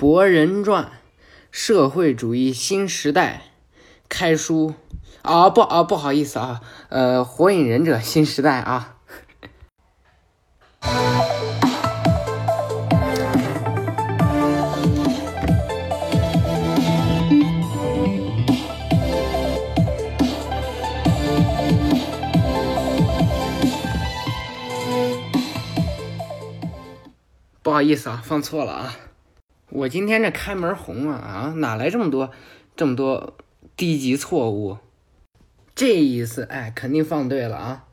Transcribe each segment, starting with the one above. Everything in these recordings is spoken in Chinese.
博人传》《社会主义新时代》开书啊不啊不好意思啊，呃，《火影忍者新时代》啊。不好意思啊，放错了啊！我今天这开门红啊啊，哪来这么多这么多低级错误？这意思哎，肯定放对了啊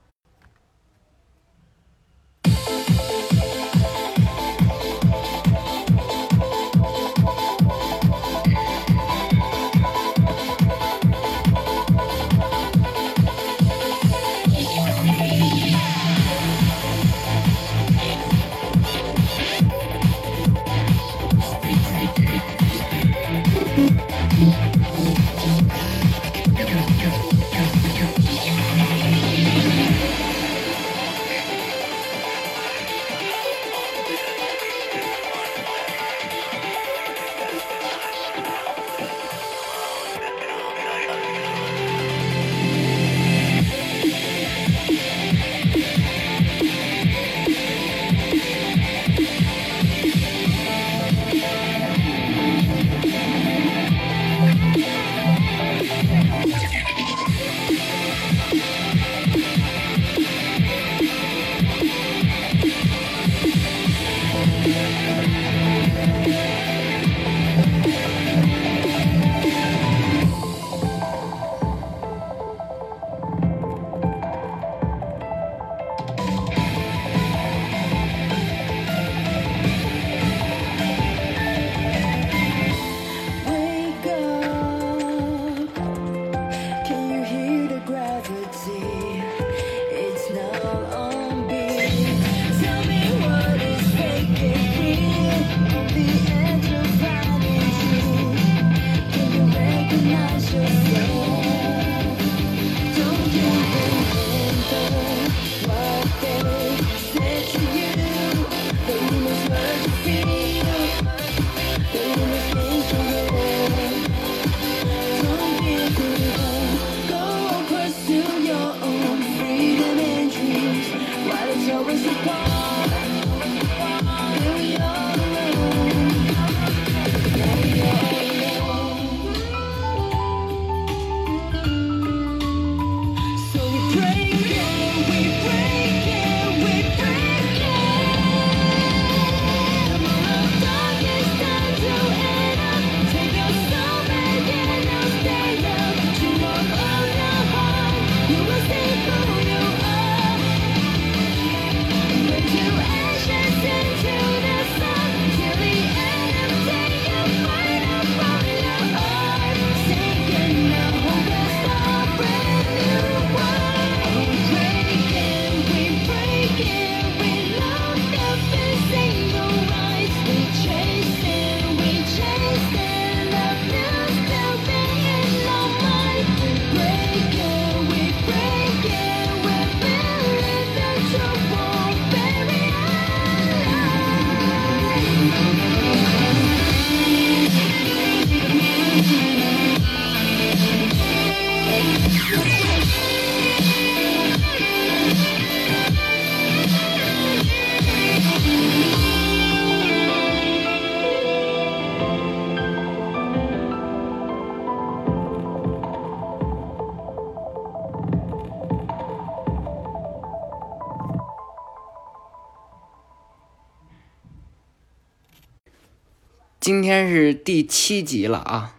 今天是第七集了啊！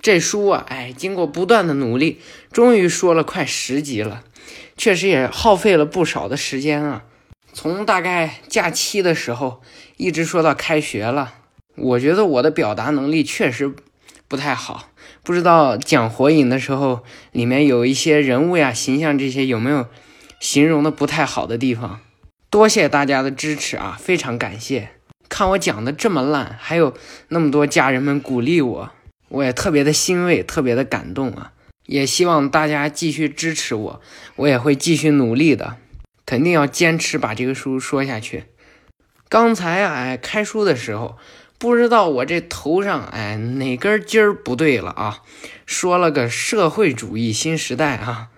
这书啊，哎，经过不断的努力，终于说了快十集了，确实也耗费了不少的时间啊。从大概假期的时候一直说到开学了，我觉得我的表达能力确实不太好，不知道讲火影的时候里面有一些人物呀、形象这些有没有形容的不太好的地方？多谢大家的支持啊，非常感谢。看我讲的这么烂，还有那么多家人们鼓励我，我也特别的欣慰，特别的感动啊！也希望大家继续支持我，我也会继续努力的，肯定要坚持把这个书说下去。刚才啊，哎，开书的时候不知道我这头上哎哪根筋儿不对了啊？说了个社会主义新时代啊，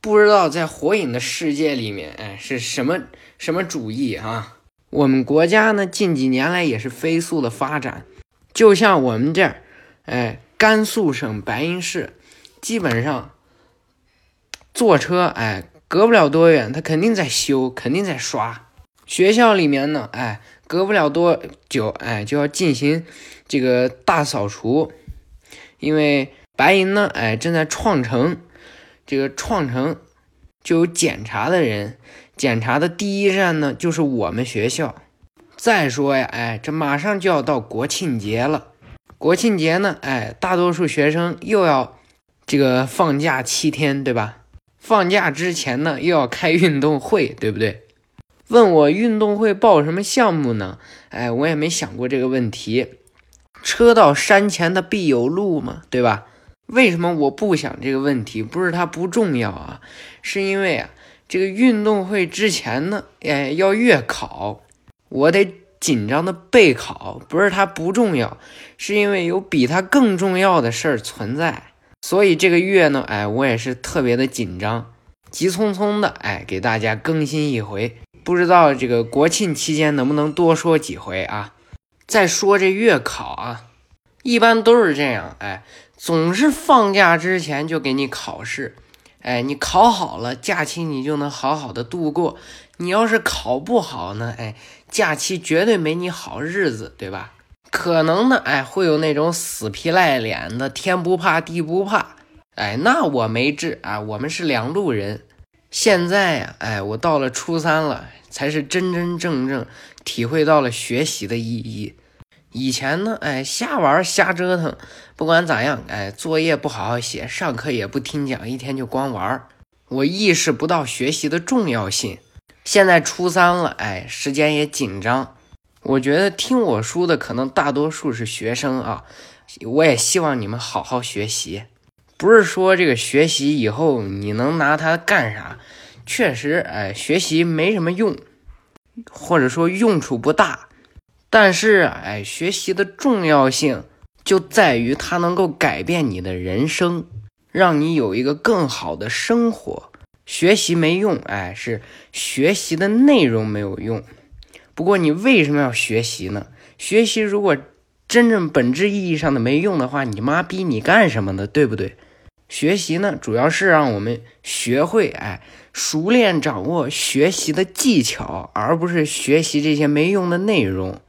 不知道在火影的世界里面哎是什么什么主义啊？我们国家呢近几年来也是飞速的发展，就像我们这儿，哎，甘肃省白银市，基本上坐车哎隔不了多远，它肯定在修，肯定在刷。学校里面呢，哎。隔不了多久，哎，就要进行这个大扫除，因为白银呢，哎，正在创城，这个创城就有检查的人，检查的第一站呢就是我们学校。再说呀，哎，这马上就要到国庆节了，国庆节呢，哎，大多数学生又要这个放假七天，对吧？放假之前呢，又要开运动会，对不对？问我运动会报什么项目呢？哎，我也没想过这个问题。车到山前的必有路嘛，对吧？为什么我不想这个问题？不是它不重要啊，是因为啊，这个运动会之前呢，哎，要月考，我得紧张的备考。不是它不重要，是因为有比它更重要的事儿存在。所以这个月呢，哎，我也是特别的紧张，急匆匆的，哎，给大家更新一回。不知道这个国庆期间能不能多说几回啊？再说这月考啊，一般都是这样，哎，总是放假之前就给你考试，哎，你考好了，假期你就能好好的度过；你要是考不好呢，哎，假期绝对没你好日子，对吧？可能呢，哎，会有那种死皮赖脸的，天不怕地不怕，哎，那我没治啊，我们是两路人。现在呀，哎，我到了初三了，才是真真正正体会到了学习的意义。以前呢，哎，瞎玩瞎折腾，不管咋样，哎，作业不好好写，上课也不听讲，一天就光玩，我意识不到学习的重要性。现在初三了，哎，时间也紧张，我觉得听我书的可能大多数是学生啊，我也希望你们好好学习。不是说这个学习以后你能拿它干啥？确实，哎，学习没什么用，或者说用处不大。但是，哎，学习的重要性就在于它能够改变你的人生，让你有一个更好的生活。学习没用，哎，是学习的内容没有用。不过，你为什么要学习呢？学习如果真正本质意义上的没用的话，你妈逼你干什么呢？对不对？学习呢，主要是让我们学会，哎，熟练掌握学习的技巧，而不是学习这些没用的内容。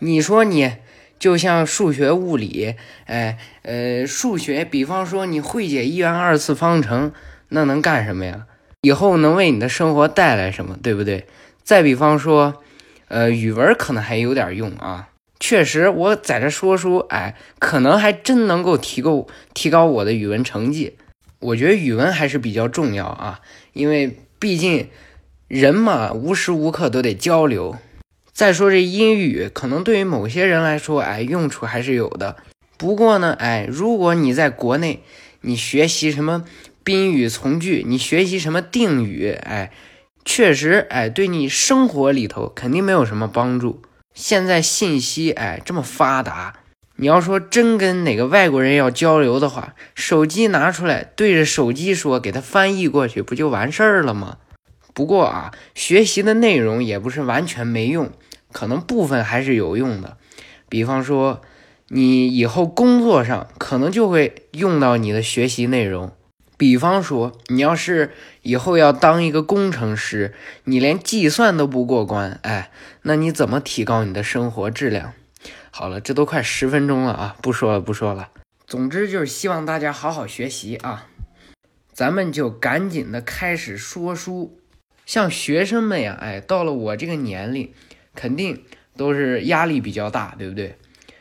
你说你就像数学、物理，哎，呃，数学，比方说你会解一元二次方程，那能干什么呀？以后能为你的生活带来什么，对不对？再比方说，呃，语文可能还有点用啊。确实，我在这说书，哎，可能还真能够提高提高我的语文成绩。我觉得语文还是比较重要啊，因为毕竟人嘛，无时无刻都得交流。再说这英语，可能对于某些人来说，哎，用处还是有的。不过呢，哎，如果你在国内，你学习什么宾语从句，你学习什么定语，哎，确实，哎，对你生活里头肯定没有什么帮助。现在信息哎这么发达，你要说真跟哪个外国人要交流的话，手机拿出来对着手机说，给他翻译过去，不就完事儿了吗？不过啊，学习的内容也不是完全没用，可能部分还是有用的。比方说，你以后工作上可能就会用到你的学习内容。比方说，你要是以后要当一个工程师，你连计算都不过关，哎，那你怎么提高你的生活质量？好了，这都快十分钟了啊，不说了，不说了。总之就是希望大家好好学习啊，咱们就赶紧的开始说书。像学生们呀，哎，到了我这个年龄，肯定都是压力比较大，对不对？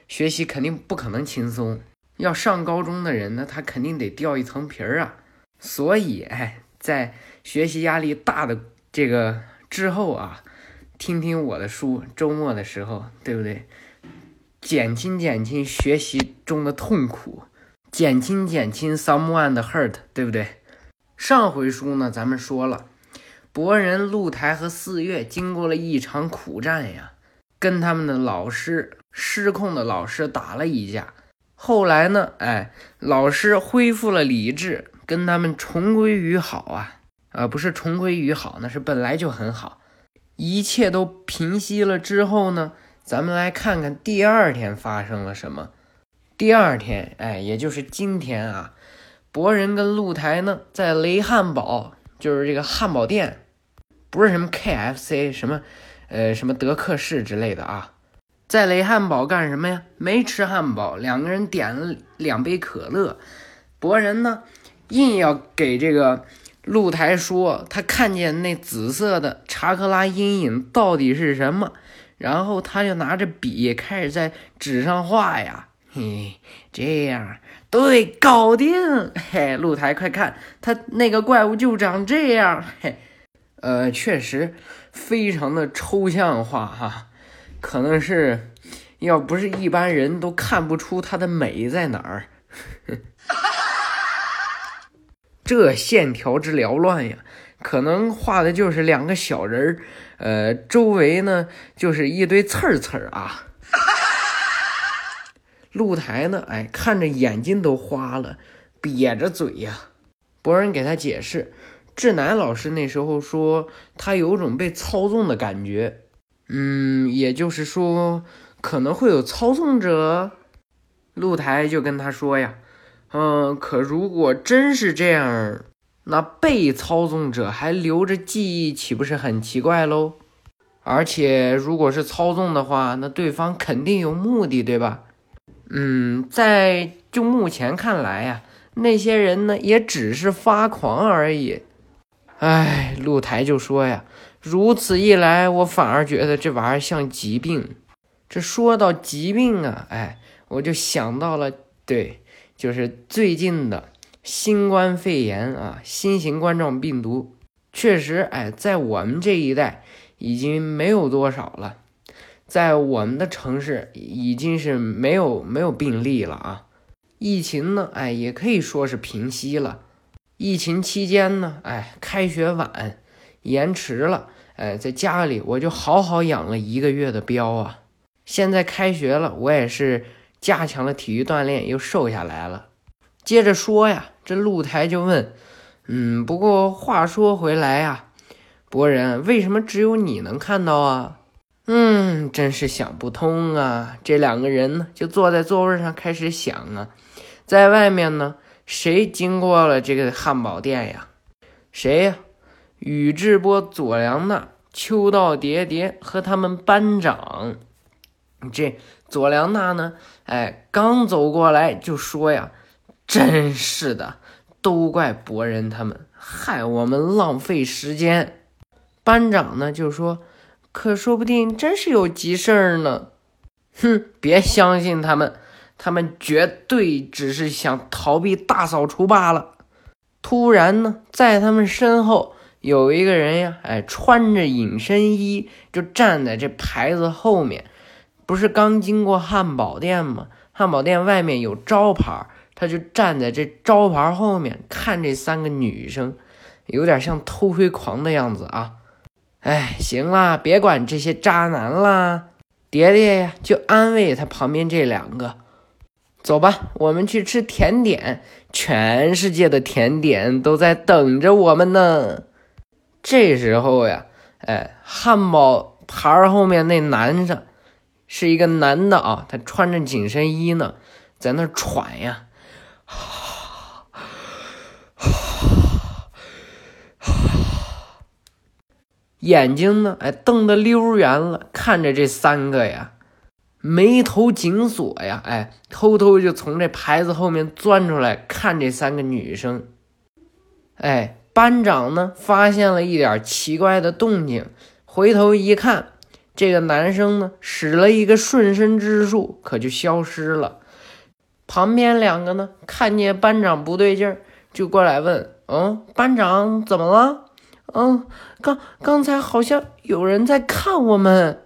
学习肯定不可能轻松。要上高中的人呢，他肯定得掉一层皮儿啊。所以，哎，在学习压力大的这个之后啊，听听我的书，周末的时候，对不对？减轻减轻学习中的痛苦，减轻减轻 someone 的 hurt，对不对？上回书呢，咱们说了，博人、露台和四月经过了一场苦战呀，跟他们的老师失控的老师打了一架。后来呢，哎，老师恢复了理智，跟他们重归于好啊，啊，不是重归于好，那是本来就很好。一切都平息了之后呢，咱们来看看第二天发生了什么。第二天，哎，也就是今天啊，博人跟露台呢，在雷汉堡，就是这个汉堡店，不是什么 KFC，什么，呃，什么德克士之类的啊，在雷汉堡干什么呀？没吃汉堡，两个人点了两杯可乐，博人呢，硬要给这个露台说他看见那紫色的查克拉阴影到底是什么，然后他就拿着笔开始在纸上画呀。嘿，这样对，搞定！嘿，露台，快看，他那个怪物就长这样。嘿，呃，确实非常的抽象化哈，可能是要不是一般人都看不出它的美在哪儿。这线条之缭乱呀，可能画的就是两个小人儿，呃，周围呢就是一堆刺儿刺儿啊。露台呢？哎，看着眼睛都花了，瘪着嘴呀。博人给他解释，志南老师那时候说他有种被操纵的感觉，嗯，也就是说可能会有操纵者。露台就跟他说呀，嗯，可如果真是这样，那被操纵者还留着记忆，岂不是很奇怪喽？而且如果是操纵的话，那对方肯定有目的，对吧？嗯，在就目前看来呀，那些人呢也只是发狂而已。哎，露台就说呀，如此一来，我反而觉得这玩意儿像疾病。这说到疾病啊，哎，我就想到了，对，就是最近的新冠肺炎啊，新型冠状病毒，确实，哎，在我们这一代已经没有多少了。在我们的城市已经是没有没有病例了啊，疫情呢，哎，也可以说是平息了。疫情期间呢，哎，开学晚，延迟了，哎，在家里我就好好养了一个月的膘啊。现在开学了，我也是加强了体育锻炼，又瘦下来了。接着说呀，这露台就问，嗯，不过话说回来呀，博人，为什么只有你能看到啊？嗯，真是想不通啊！这两个人呢，就坐在座位上开始想啊，在外面呢，谁经过了这个汉堡店呀？谁呀？宇智波佐良娜、秋道叠叠和他们班长。这佐良娜呢？哎，刚走过来就说呀：“真是的，都怪博人他们，害我们浪费时间。”班长呢就说。可说不定真是有急事儿呢，哼！别相信他们，他们绝对只是想逃避大扫除罢了。突然呢，在他们身后有一个人呀，哎，穿着隐身衣，就站在这牌子后面。不是刚经过汉堡店吗？汉堡店外面有招牌，他就站在这招牌后面看这三个女生，有点像偷窥狂的样子啊。哎，行了，别管这些渣男啦，蝶蝶呀，就安慰他旁边这两个。走吧，我们去吃甜点，全世界的甜点都在等着我们呢。这时候呀，哎，汉堡牌后面那男生是一个男的啊，他穿着紧身衣呢，在那喘呀。眼睛呢？哎，瞪得溜圆了，看着这三个呀，眉头紧锁呀，哎，偷偷就从这牌子后面钻出来看这三个女生。哎，班长呢，发现了一点奇怪的动静，回头一看，这个男生呢，使了一个瞬身之术，可就消失了。旁边两个呢，看见班长不对劲儿，就过来问：“嗯，班长怎么了？”嗯，刚刚才好像有人在看我们，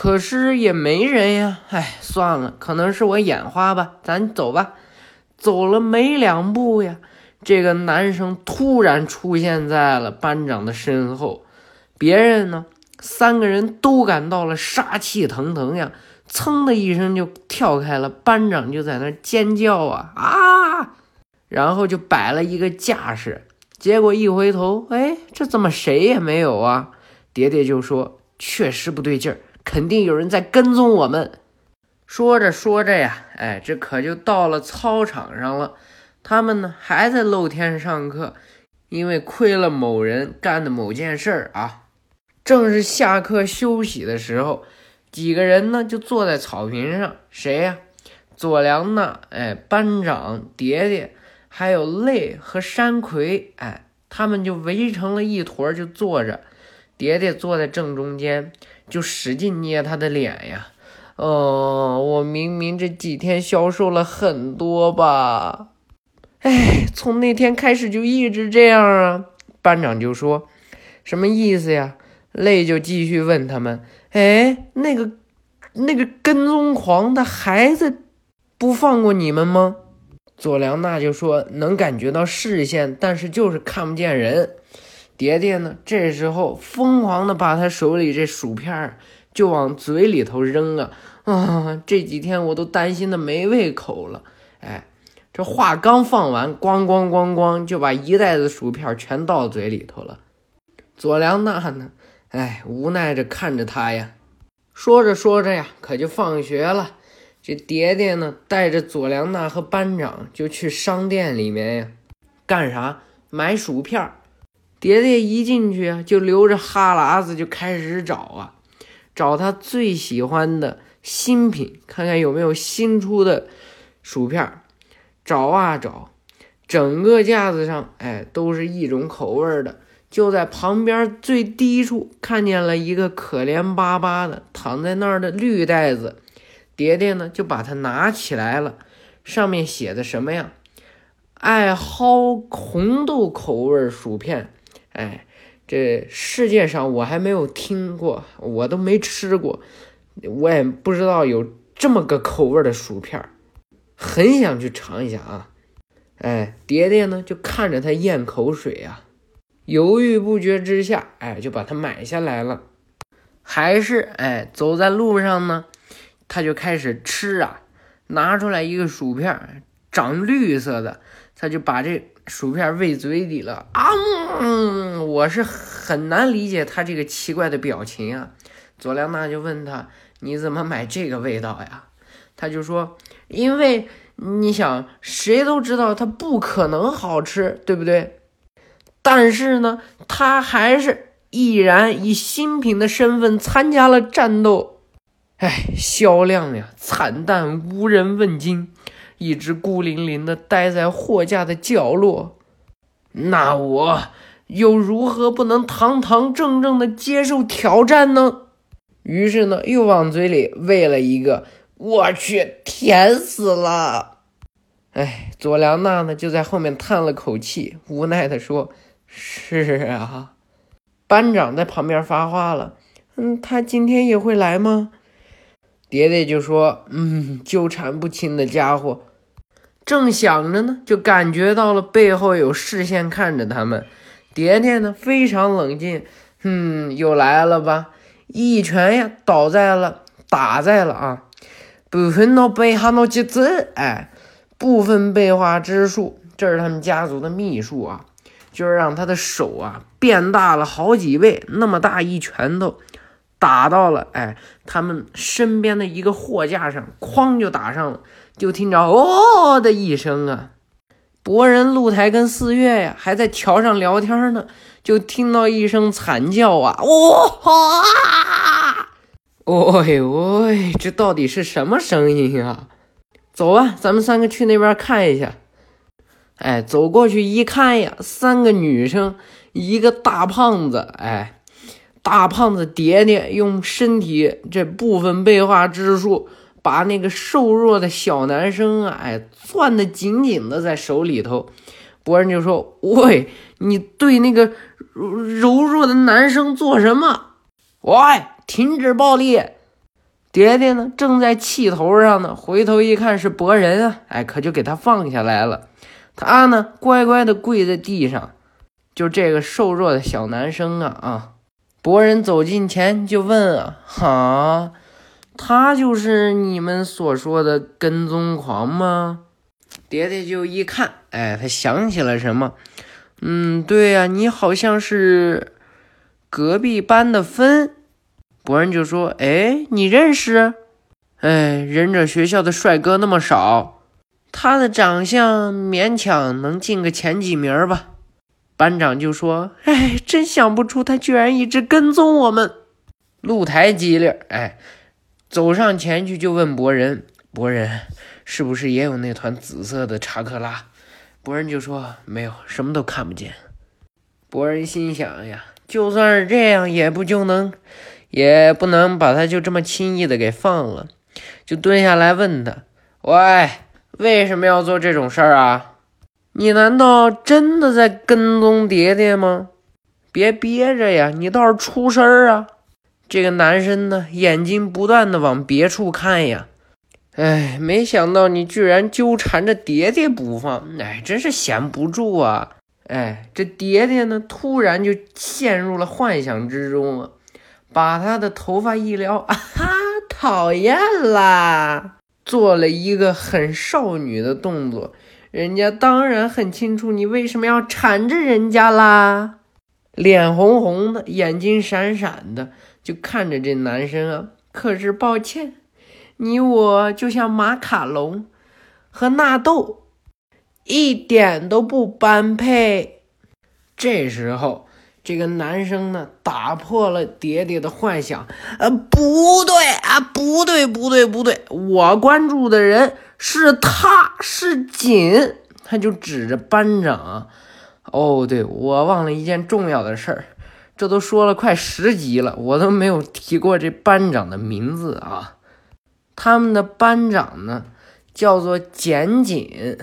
可是也没人呀。哎，算了，可能是我眼花吧。咱走吧。走了没两步呀，这个男生突然出现在了班长的身后。别人呢，三个人都感到了杀气腾腾呀，噌的一声就跳开了，班长就在那尖叫啊啊，然后就摆了一个架势，结果一回头，哎，这怎么谁也没有啊？蝶蝶就说：“确实不对劲儿，肯定有人在跟踪我们。”说着说着呀，哎，这可就到了操场上了。他们呢还在露天上课，因为亏了某人干的某件事儿啊。正是下课休息的时候，几个人呢就坐在草坪上，谁呀？左良呢，哎，班长蝶蝶，还有泪和山葵，哎，他们就围成了一坨，就坐着。蝶蝶坐在正中间，就使劲捏他的脸呀。哦，我明明这几天消瘦了很多吧？哎，从那天开始就一直这样啊。班长就说：“什么意思呀？”累就继续问他们：“哎，那个那个跟踪狂的孩子不放过你们吗？”左良娜就说：“能感觉到视线，但是就是看不见人。”蝶蝶呢，这时候疯狂的把他手里这薯片儿就往嘴里头扔啊！啊，这几天我都担心的没胃口了。哎，这话刚放完，咣咣咣咣就把一袋子薯片全倒嘴里头了。左良娜呢？哎，无奈着看着他呀。说着说着呀，可就放学了。这蝶蝶呢，带着左良娜和班长就去商店里面呀，干啥？买薯片儿。蝶蝶一进去啊，就流着哈喇子就开始找啊，找他最喜欢的新品，看看有没有新出的薯片。找啊找，整个架子上哎都是一种口味的，就在旁边最低处看见了一个可怜巴巴的躺在那儿的绿袋子。蝶蝶呢就把它拿起来了，上面写的什么呀？爱好红豆口味薯片。哎，这世界上我还没有听过，我都没吃过，我也不知道有这么个口味的薯片儿，很想去尝一下啊！哎，蝶蝶呢就看着他咽口水啊，犹豫不决之下，哎，就把它买下来了。还是哎，走在路上呢，他就开始吃啊，拿出来一个薯片，长绿色的，他就把这薯片喂嘴里了啊！嗯，我是很难理解他这个奇怪的表情啊。佐良娜就问他：“你怎么买这个味道呀？”他就说：“因为你想，谁都知道它不可能好吃，对不对？但是呢，他还是毅然以新品的身份参加了战斗。哎，销量呀惨淡，无人问津，一直孤零零的待在货架的角落。那我又如何不能堂堂正正的接受挑战呢？于是呢，又往嘴里喂了一个。我去，甜死了！哎，左良娜呢，就在后面叹了口气，无奈的说：“是啊。”班长在旁边发话了：“嗯，他今天也会来吗？”蝶蝶就说：“嗯，纠缠不清的家伙。”正想着呢，就感觉到了背后有视线看着他们。蝶蝶呢，非常冷静，嗯，又来了吧？一拳呀，倒在了，打在了啊！部分脑背哈脑机子，哎，部分背化之术，这是他们家族的秘术啊，就是让他的手啊变大了好几倍，那么大一拳头打到了，哎，他们身边的一个货架上，哐就打上了，就听着哦的一声啊，博人、露台跟四月呀还在桥上聊天呢，就听到一声惨叫啊，哇！喂喂，这到底是什么声音啊？走吧，咱们三个去那边看一下。哎，走过去一看呀，三个女生，一个大胖子。哎，大胖子蝶蝶用身体这部分背化之术，把那个瘦弱的小男生啊，哎，攥得紧紧的在手里头。博人就说：“喂，你对那个柔弱的男生做什么？喂！”停止暴力！蝶蝶呢，正在气头上呢，回头一看是博人啊，哎，可就给他放下来了。他呢，乖乖的跪在地上。就这个瘦弱的小男生啊啊！博人走近前就问啊：“哈，他就是你们所说的跟踪狂吗？蝶蝶就一看，哎，他想起了什么，嗯，对呀、你好像是隔壁班的芬。博人就说，哎，你认识？哎，忍者学校的帅哥那么少，他的长相勉强能进个前几名吧。班长就说，哎，真想不出他居然一直跟踪我们。露台机灵，哎，走上前去就问博人：“博人，是不是也有那团紫色的查克拉？”博人就说：“没有，什么都看不见。”博人心想呀，就算是这样，也不就能，也不能把他就这么轻易的给放了，就蹲下来问他：“喂，为什么要做这种事儿啊？你难道真的在跟踪蝶蝶吗？别憋着呀，你倒是出声儿啊！”这个男生呢，眼睛不断的往别处看呀，哎，没想到你居然纠缠着蝶蝶不放，哎，真是闲不住啊！哎，这蝶蝶呢，突然就陷入了幻想之中啊，把她的头发一撩，啊哈，讨厌啦！做了一个很少女的动作，人家当然很清楚你为什么要缠着人家啦，脸红红的，眼睛闪闪的。就看着这男生啊，可是抱歉，你我就像马卡龙和纳豆，一点都不般配。这时候，这个男生呢，打破了蝶蝶的幻想。呃，不对啊，不对，不对，不对，我关注的人是他，是锦。他就指着班长，哦，对，我忘了一件重要的事儿。这都说了快十集了，我都没有提过这班长的名字啊。他们的班长呢，叫做简锦，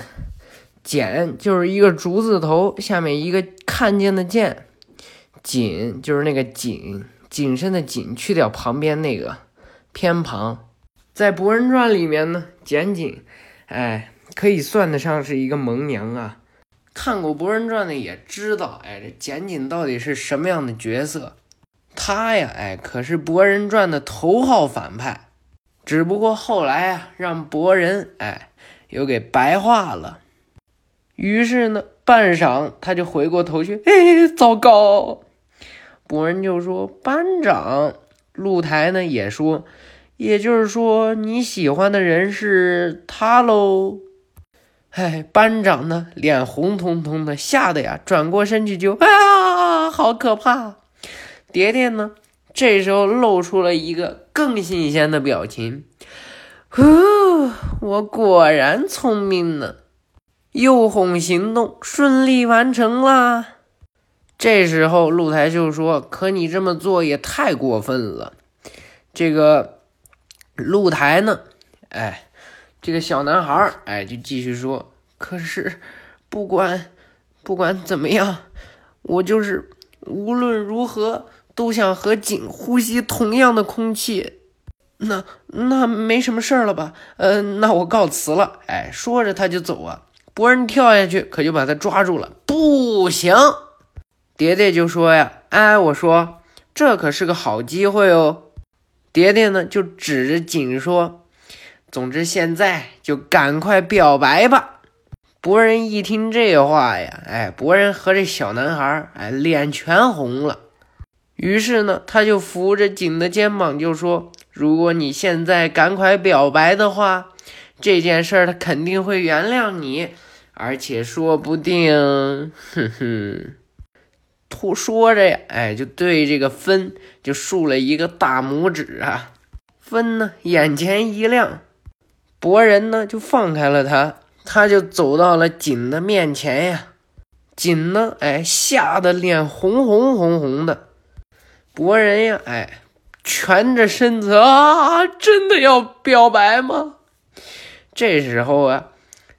简就是一个竹字头，下面一个看见的见，锦就是那个锦，谨慎的谨，去掉旁边那个偏旁。在《博人传》里面呢，简锦，哎，可以算得上是一个萌娘啊。看过《博人传》的也知道，哎，这简锦到底是什么样的角色？他呀，哎，可是《博人传》的头号反派，只不过后来啊，让博人哎又给白化了。于是呢，半晌他就回过头去，哎，糟糕！博人就说：“班长。”露台呢也说：“也就是说，你喜欢的人是他喽。”哎，班长呢，脸红彤彤的，吓得呀，转过身去就啊，好可怕！蝶蝶呢，这时候露出了一个更新鲜的表情，呼，我果然聪明呢，诱哄行动顺利完成啦。这时候露台秀说：“可你这么做也太过分了。”这个露台呢，哎。这个小男孩哎，就继续说：“可是，不管不管怎么样，我就是无论如何都想和景呼吸同样的空气。那那没什么事儿了吧？呃，那我告辞了。”哎，说着他就走啊。博人跳下去，可就把他抓住了。不行，蝶蝶就说呀：“哎，我说这可是个好机会哦。”蝶蝶呢就指着景说。总之，现在就赶快表白吧！博人一听这话呀，哎，博人和这小男孩，哎，脸全红了。于是呢，他就扶着景的肩膀就说：“如果你现在赶快表白的话，这件事他肯定会原谅你，而且说不定……哼哼。”突说着呀，哎，就对这个芬就竖了一个大拇指啊。芬呢，眼前一亮。博人呢就放开了他，他就走到了锦的面前呀。锦呢，哎，吓得脸红红红红的。博人呀，哎，蜷着身子啊，真的要表白吗？这时候啊，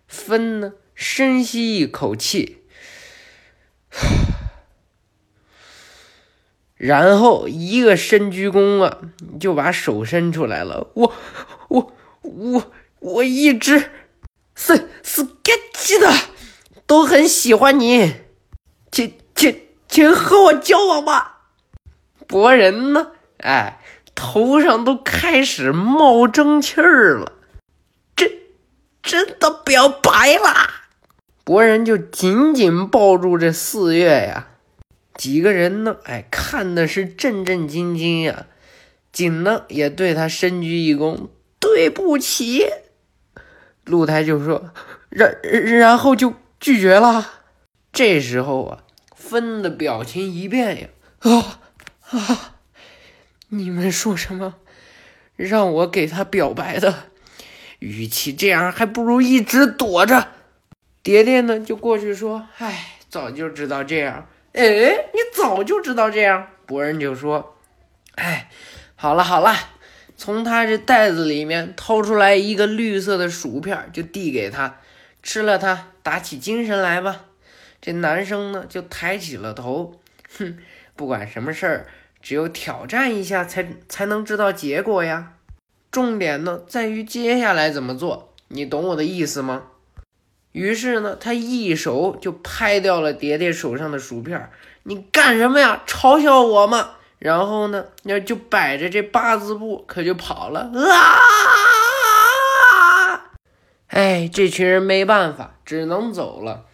芬呢深吸一口气，然后一个深鞠躬啊，就把手伸出来了。我，我，我。我一直是是该记的，都很喜欢你，请请请和我交往吧。博人呢？哎，头上都开始冒蒸汽儿了。真真的表白啦！博人就紧紧抱住这四月呀，几个人呢，哎，看的是战战兢兢呀。锦呢也对他深鞠一躬，对不起。露台就说，然然后就拒绝了。这时候啊，芬的表情一变呀，啊啊！你们说什么？让我给他表白的？与其这样，还不如一直躲着。蝶蝶呢，就过去说：“哎，早就知道这样。”哎，你早就知道这样？博人就说：“哎，好了好了。”从他这袋子里面掏出来一个绿色的薯片，就递给他，吃了它，打起精神来吧。这男生呢，就抬起了头，哼，不管什么事儿，只有挑战一下才才能知道结果呀。重点呢，在于接下来怎么做，你懂我的意思吗？于是呢，他一手就拍掉了蝶蝶手上的薯片，你干什么呀？嘲笑我吗？然后呢，那就摆着这八字步，可就跑了啊！哎，这群人没办法，只能走了。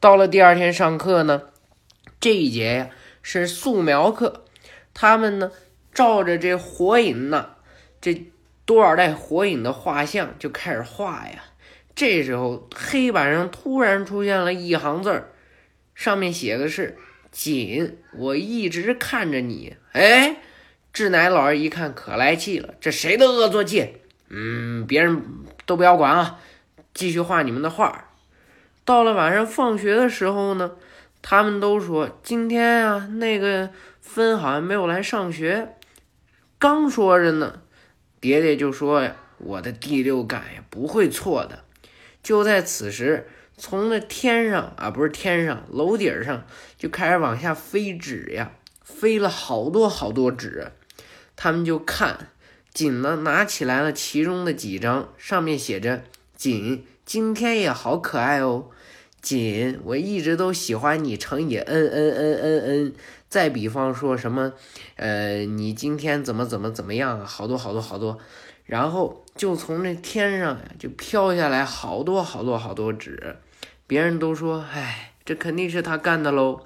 到了第二天上课呢，这一节呀是素描课，他们呢照着这火影呢，这多少代火影的画像就开始画呀。这时候黑板上突然出现了一行字儿，上面写的是。锦，我一直看着你。哎，志乃老师一看可来气了，这谁的恶作剧？嗯，别人都不要管啊，继续画你们的画。到了晚上放学的时候呢，他们都说今天啊，那个芬好像没有来上学。刚说着呢，蝶蝶就说呀：“我的第六感呀，不会错的。”就在此时。从那天上啊，不是天上，楼顶上就开始往下飞纸呀，飞了好多好多纸。他们就看锦呢，拿起来了其中的几张，上面写着：“锦今天也好可爱哦，锦我一直都喜欢你，乘以 n n n n n。再比方说什么，呃，你今天怎么怎么怎么样啊？好多好多好多。然后就从那天上呀，就飘下来好多好多好多纸。别人都说，哎，这肯定是他干的喽。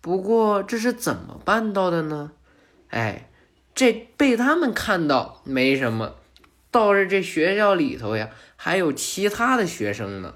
不过这是怎么办到的呢？哎，这被他们看到没什么，倒是这学校里头呀，还有其他的学生呢。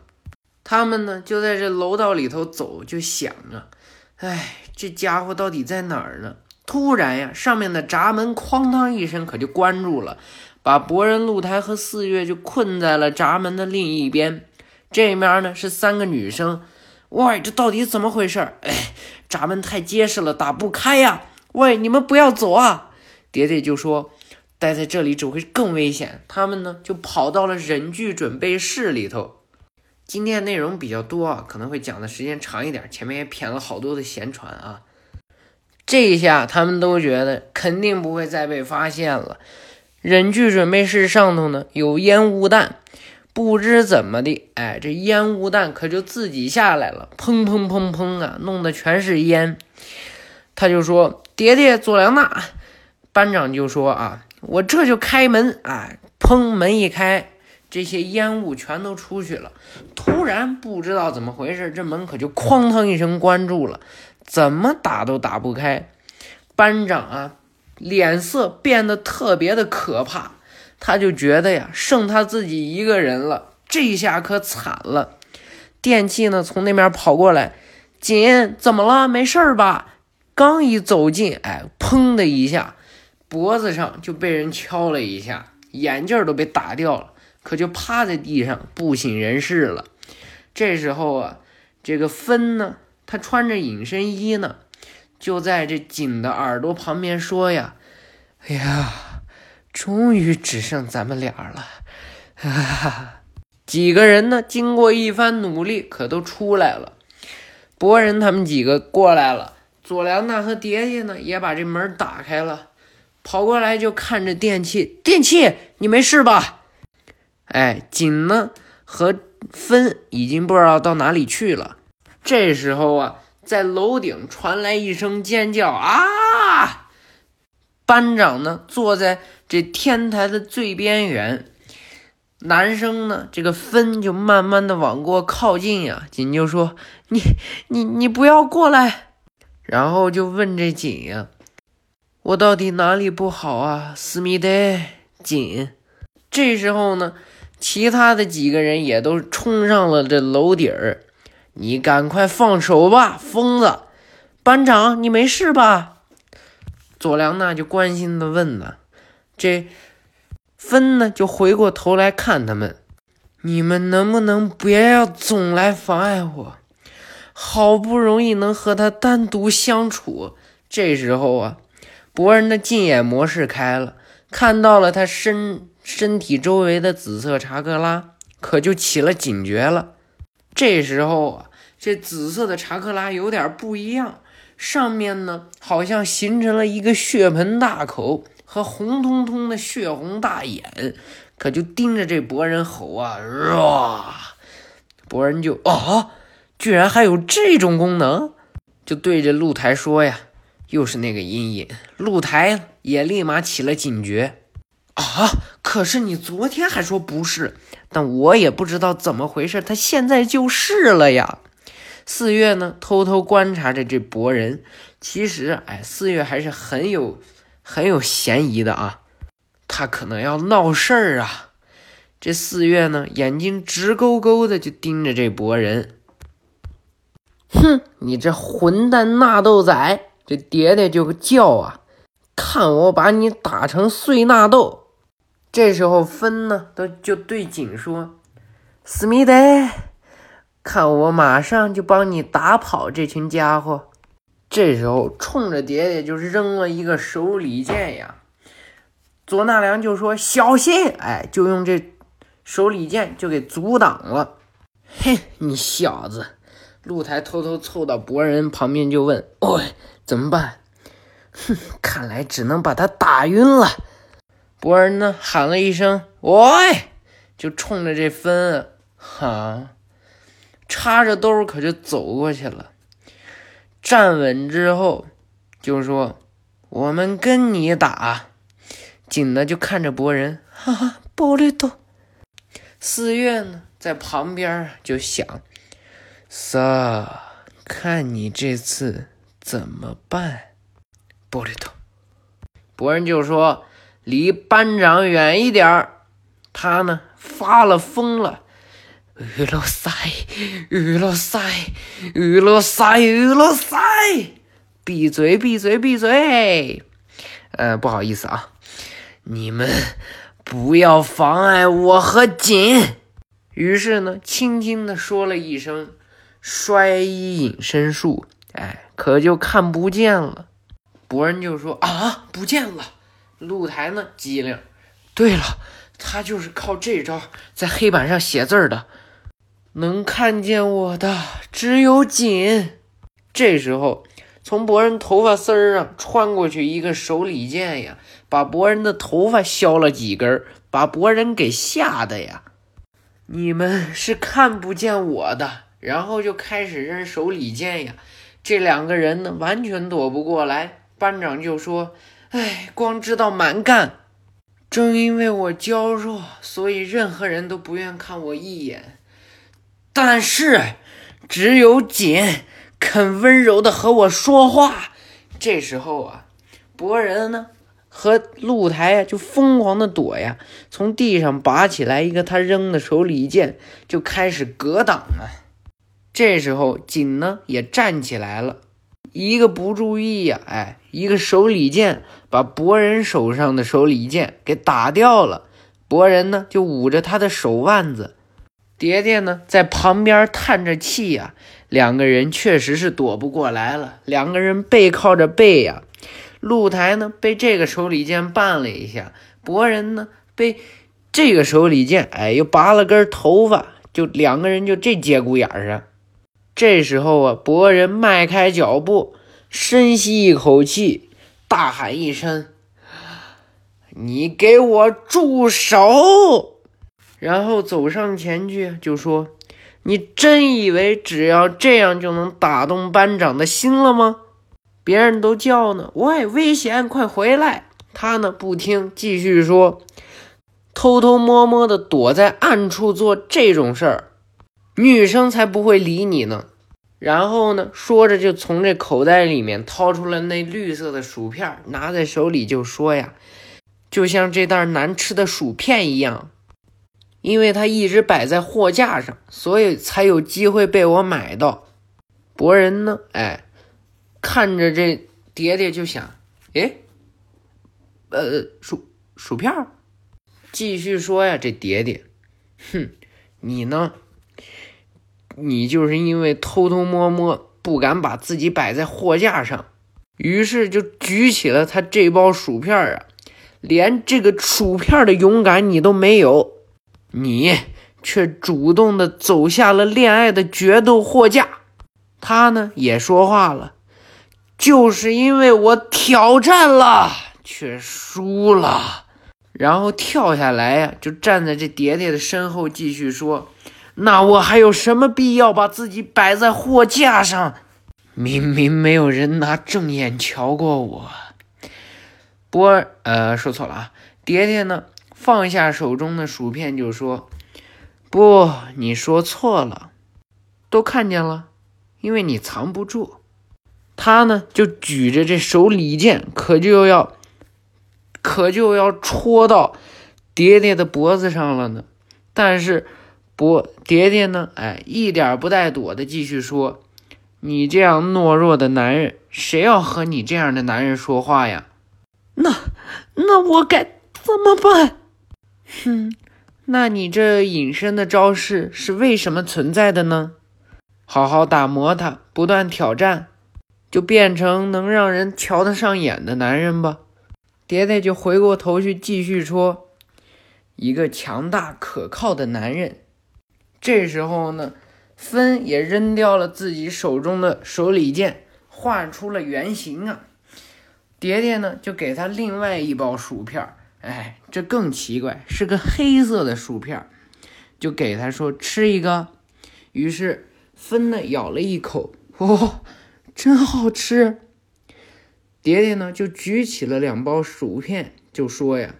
他们呢就在这楼道里头走，就想啊，哎，这家伙到底在哪儿呢？突然呀，上面的闸门哐当一声，可就关住了，把博人、露台和四月就困在了闸门的另一边。这面呢是三个女生，喂，这到底怎么回事？哎，闸门太结实了，打不开呀！喂，你们不要走啊！蝶蝶就说，待在这里只会更危险。他们呢就跑到了忍具准备室里头。今天内容比较多啊，可能会讲的时间长一点，前面也谝了好多的闲传啊。这一下他们都觉得肯定不会再被发现了。忍具准备室上头呢有烟雾弹。不知怎么的，哎，这烟雾弹可就自己下来了，砰砰砰砰啊，弄得全是烟。他就说：“蝶蝶、佐良娜。”班长就说：“啊，我这就开门。”哎，砰，门一开，这些烟雾全都出去了。突然不知道怎么回事，这门可就哐当一声关住了，怎么打都打不开。班长啊，脸色变得特别的可怕。他就觉得呀，剩他自己一个人了，这下可惨了。电器呢，从那边跑过来，锦怎么了？没事吧？刚一走近，哎，砰的一下，脖子上就被人敲了一下，眼镜都被打掉了，可就趴在地上不省人事了。这时候啊，这个芬呢，他穿着隐身衣呢，就在这锦的耳朵旁边说呀：“哎呀。”终于只剩咱们俩了，哈哈！几个人呢？经过一番努力，可都出来了。博人他们几个过来了，佐良娜和蝶蝶呢，也把这门打开了，跑过来就看着电器。电器，你没事吧？哎，锦呢和芬已经不知道到哪里去了。这时候啊，在楼顶传来一声尖叫啊！班长呢坐在这天台的最边缘，男生呢这个分就慢慢的往过靠近呀、锦就说：“你你你不要过来。”然后就问这锦呀、我到底哪里不好啊？思密达，锦。这时候呢，其他的几个人也都冲上了这楼顶儿。你赶快放手吧，疯子！班长，你没事吧？佐良娜就关心的问呢。这芬呢就回过头来看他们，你们能不能不要总来妨碍我？好不容易能和他单独相处，这时候啊，博人的禁眼模式开了，看到了他身身体周围的紫色查克拉，可就起了警觉了。这时候啊，这紫色的查克拉有点不一样，上面呢好像形成了一个血盆大口和红彤彤的血红大眼，可就盯着这博人吼啊！哇！博人就啊，居然还有这种功能，就对着露台说呀，又是那个阴影。露台也立马起了警觉啊！可是你昨天还说不是，但我也不知道怎么回事，他现在就是了呀。四月呢，偷偷观察着这博人，其实哎，四月还是很有很有嫌疑的啊，他可能要闹事儿啊。这四月呢，眼睛直勾勾的就盯着这博人。哼，你这混蛋纳豆仔！这爹爹就叫啊，看我把你打成碎纳豆！这时候芬呢，都就对景说：“思密达，看我马上就帮你打跑这群家伙！”这时候冲着爹爹就扔了一个手里剑呀。佐纳良就说：“小心！”哎，就用这手里剑就给阻挡了。嘿，你小子！露台偷偷凑到博人旁边就问：“喂、怎么办？”哼，看来只能把他打晕了。博人呢喊了一声“喂”，就冲着这分，哈，插着兜可就走过去了。站稳之后，就说：“我们跟你打。”紧的就看着博人，哈哈，波利多。四月呢，在旁边就想：“撒，看你这次怎么办？”波利多。博人就说：“离班长远一点儿。”他呢发了疯了。娱乐赛，娱乐赛，娱乐赛，娱乐赛！闭嘴，闭嘴，闭嘴！呃，不好意思啊，你们不要妨碍我和锦。于是呢，轻轻的说了一声“衰衣隐身术”，哎，可就看不见了。博人就说：“啊，不见了！”露台呢，机灵。对了，他就是靠这招在黑板上写字儿的。能看见我的只有锦。这时候，从博人头发丝儿上穿过去一个手里剑呀，把博人的头发削了几根，把博人给吓得呀。你们是看不见我的，然后就开始扔手里剑呀。这两个人呢，完全躲不过来。班长就说：“哎，光知道蛮干。正因为我娇弱，所以任何人都不愿看我一眼。但是，只有锦肯温柔的和我说话。这时候啊，博人呢和露台呀就疯狂的躲呀，从地上拔起来一个他扔的手里剑，就开始格挡啊。这时候锦呢也站起来了，一个不注意呀、哎，一个手里剑把博人手上的手里剑给打掉了。博人呢就捂着他的手腕子，蝶蝶呢在旁边叹着气呀、两个人确实是躲不过来了，两个人背靠着背呀、露台呢被这个手里剑绊了一下，博人呢被这个手里剑哎又拔了根头发，就两个人就这节骨眼上。这时候啊，博人迈开脚步，深吸一口气，大喊一声：“你给我住手！”然后走上前去就说：“你真以为只要这样就能打动班长的心了吗？”别人都叫呢：“喂，危险，快回来！”他呢不听，继续说，偷偷摸摸的躲在暗处做这种事儿，女生才不会理你呢。然后呢，说着就从这口袋里面掏出了那绿色的薯片，拿在手里就说呀，就像这袋难吃的薯片一样，因为它一直摆在货架上，所以才有机会被我买到。博人呢，哎，看着这碟碟就想，哎，呃，薯薯片儿，继续说呀，这碟碟，哼，你呢？你就是因为偷偷摸摸不敢把自己摆在货架上，于是就举起了他这包薯片儿啊，连这个薯片的勇敢你都没有，你却主动的走下了恋爱的决斗货架。他呢也说话了，就是因为我挑战了，却输了，然后跳下来呀，就站在这蝶蝶的身后继续说。那我还有什么必要把自己摆在货架上？明明没有人拿正眼瞧过我。波呃，说错了啊。蝶蝶呢，放下手中的薯片就说：“不，你说错了，都看见了，因为你藏不住。”他呢，就举着这手里剑，可就要，可就要戳到碟碟的脖子上了呢。但是。不，蝶蝶呢？哎，一点不带躲的继续说：“你这样懦弱的男人，谁要和你这样的男人说话呀？那那我该怎么办？哼，那你这隐身的招式是为什么存在的呢？好好打磨它，不断挑战，就变成能让人瞧得上眼的男人吧。”蝶蝶就回过头去继续说：“一个强大可靠的男人。”这时候呢，芬也扔掉了自己手中的手里剑，画出了原形啊。蝶蝶呢，就给他另外一包薯片儿哎，这更奇怪，是个黑色的薯片就给他说吃一个。于是芬呢咬了一口，哇，真好吃。蝶蝶呢就举起了两包薯片，就说呀，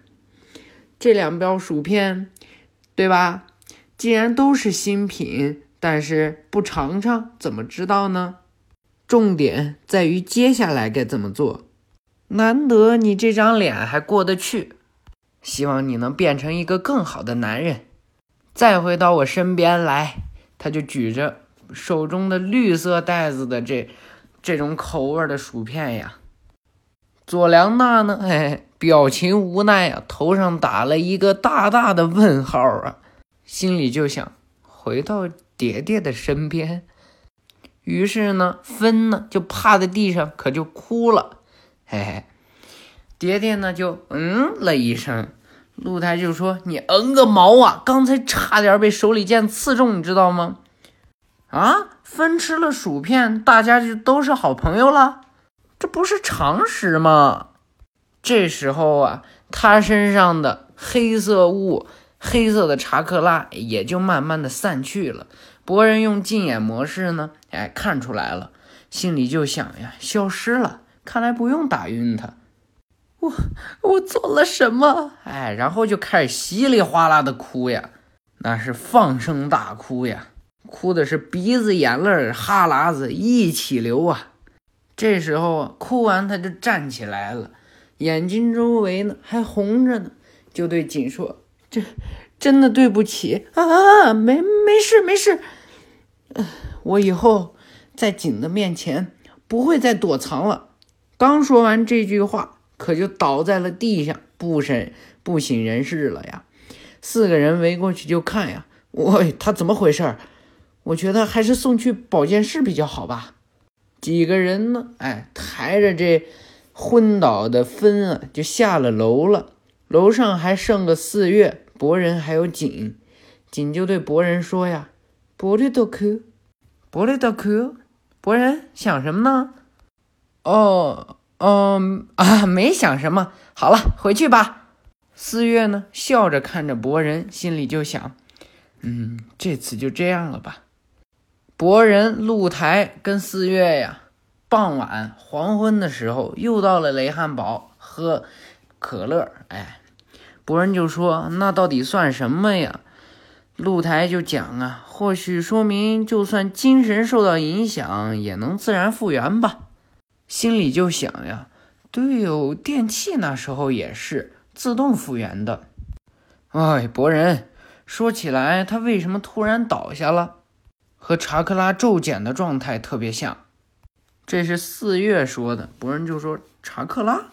这两包薯片，对吧？既然都是新品，但是不尝尝怎么知道呢？重点在于接下来该怎么做。难得你这张脸还过得去，希望你能变成一个更好的男人，再回到我身边来。他就举着手中的绿色袋子的这这种口味的薯片呀。佐良娜呢？哎，表情无奈啊，头上打了一个大大的问号啊。心里就想回到蝶蝶的身边，于是呢，芬呢就趴在地上，可就哭了。嘿嘿，蝶蝶呢就嗯了一声，露台就说：“你嗯个毛啊！刚才差点被手里剑刺中，你知道吗？”啊，分吃了薯片，大家就都是好朋友了，这不是常识吗？这时候啊，他身上的黑色雾。黑色的查克拉也就慢慢的散去了。博人用禁眼模式呢，哎，看出来了，心里就想呀，消失了，看来不用打晕他。我我做了什么？哎，然后就开始稀里哗啦的哭呀，那是放声大哭呀，哭的是鼻子眼泪哈喇子一起流啊。这时候，哭完他就站起来了，眼睛周围呢还红着呢，就对锦说。这真的对不起啊！没没事没事，我以后在锦的面前不会再躲藏了。刚说完这句话，可就倒在了地上，不省不省人事了呀。四个人围过去就看呀，我他怎么回事？我觉得还是送去保健室比较好吧。几个人呢？哎，抬着这昏倒的芬啊，就下了楼了。楼上还剩个四月。博人还有景，景就对博人说呀：“博里多克，博里多克，博人想什么呢？哦，嗯啊，没想什么。好了，回去吧。”四月呢，笑着看着博人，心里就想：“嗯，这次就这样了吧。”博人、露台跟四月呀，傍晚黄昏的时候，又到了雷汉堡喝。可乐。哎，博人就说：“那到底算什么呀？”露台就讲啊，或许说明就算精神受到影响，也能自然复原吧。心里就想呀，对哦，电器那时候也是自动复原的。哎，博人，说起来，他为什么突然倒下了？和查克拉骤减的状态特别像。这是四月说的，博人就说查克拉。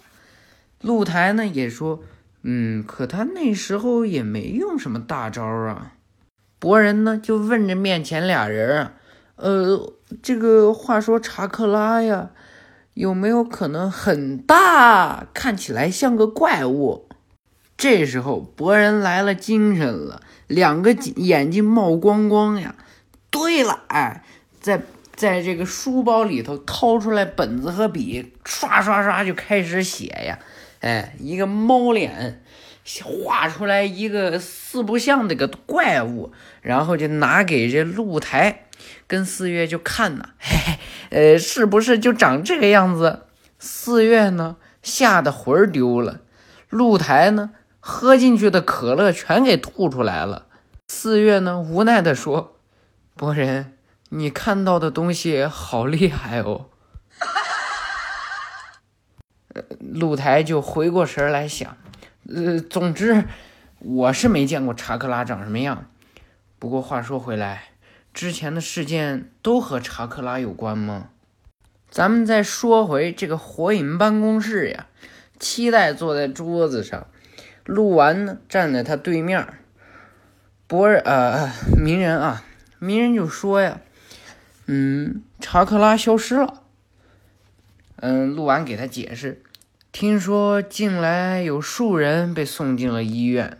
露台呢也说，嗯，可他那时候也没用什么大招啊。博人呢就问着面前俩人啊，呃，这个话说查克拉呀，有没有可能很大，看起来像个怪物？这时候博人来了精神了，两个眼睛冒光光呀。对了，哎，在在这个书包里头掏出来本子和笔，刷刷刷就开始写呀。哎，一个猫脸。画出来一个四不像的个怪物，然后就拿给这露台跟四月就看呐，嘿嘿，呃，是不是就长这个样子？四月呢吓得魂儿丢了，露台呢喝进去的可乐全给吐出来了。四月呢无奈的说：“博人，你看到的东西好厉害哦。”露台就回过神来想。呃，总之，我是没见过查克拉长什么样。不过话说回来，之前的事件都和查克拉有关吗？咱们再说回这个火影办公室呀，期待坐在桌子上，录完呢站在他对面。博呃，鸣人啊，鸣人就说呀，嗯，查克拉消失了。嗯，录完给他解释。听说近来有数人被送进了医院，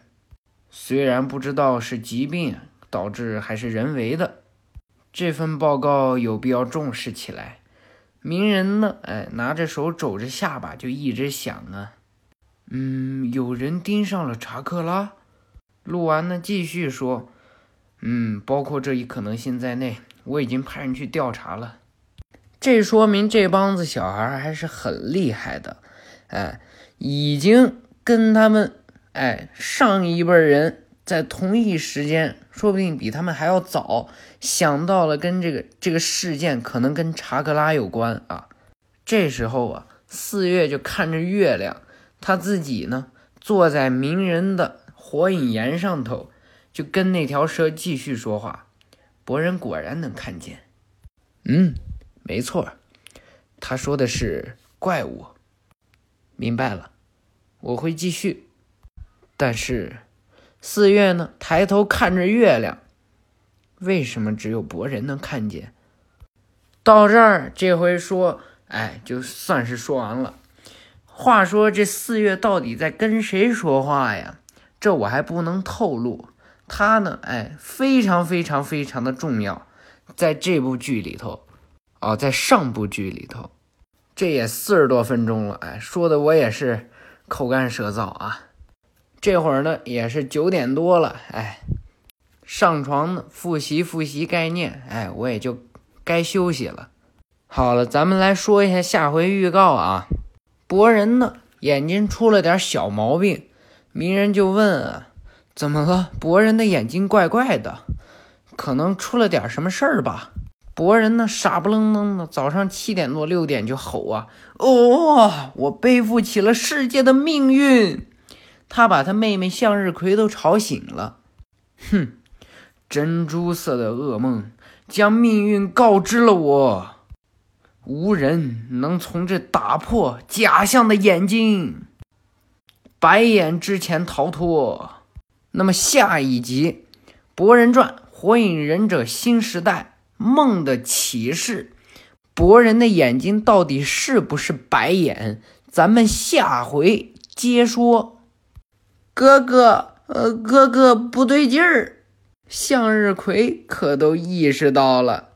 虽然不知道是疾病导致还是人为的，这份报告有必要重视起来。鸣人呢？哎，拿着手肘着下巴，就一直想啊，嗯，有人盯上了查克拉。录完呢，继续说，嗯，包括这一可能性在内，我已经派人去调查了。这说明这帮子小孩还是很厉害的。哎，已经跟他们哎上一辈人在同一时间，说不定比他们还要早想到了跟这个这个事件可能跟查克拉有关啊。这时候啊，四月就看着月亮，他自己呢坐在鸣人的火影岩上头，就跟那条蛇继续说话。博人果然能看见，嗯，没错，他说的是怪物。明白了，我会继续。但是四月呢？抬头看着月亮，为什么只有博人能看见？到这儿，这回说，哎，就算是说完了。话说这四月到底在跟谁说话呀？这我还不能透露。他呢，哎，非常非常非常的重要，在这部剧里头，哦，在上部剧里头。这也四十多分钟了，哎，说的我也是口干舌燥啊。这会儿呢也是九点多了，哎，上床呢复习复习概念，哎，我也就该休息了。好了，咱们来说一下下回预告啊。博人呢眼睛出了点小毛病，鸣人就问啊，怎么了？博人的眼睛怪怪的，可能出了点什么事儿吧。博人呢，傻不愣登的，早上七点多六点就吼啊！哦，我背负起了世界的命运。他把他妹妹向日葵都吵醒了。哼，珍珠色的噩梦将命运告知了我，无人能从这打破假象的眼睛，白眼之前逃脱。那么下一集《博人传：火影忍者新时代》。梦的启示，博人的眼睛到底是不是白眼？咱们下回接说。哥哥，呃，哥哥不对劲儿，向日葵可都意识到了。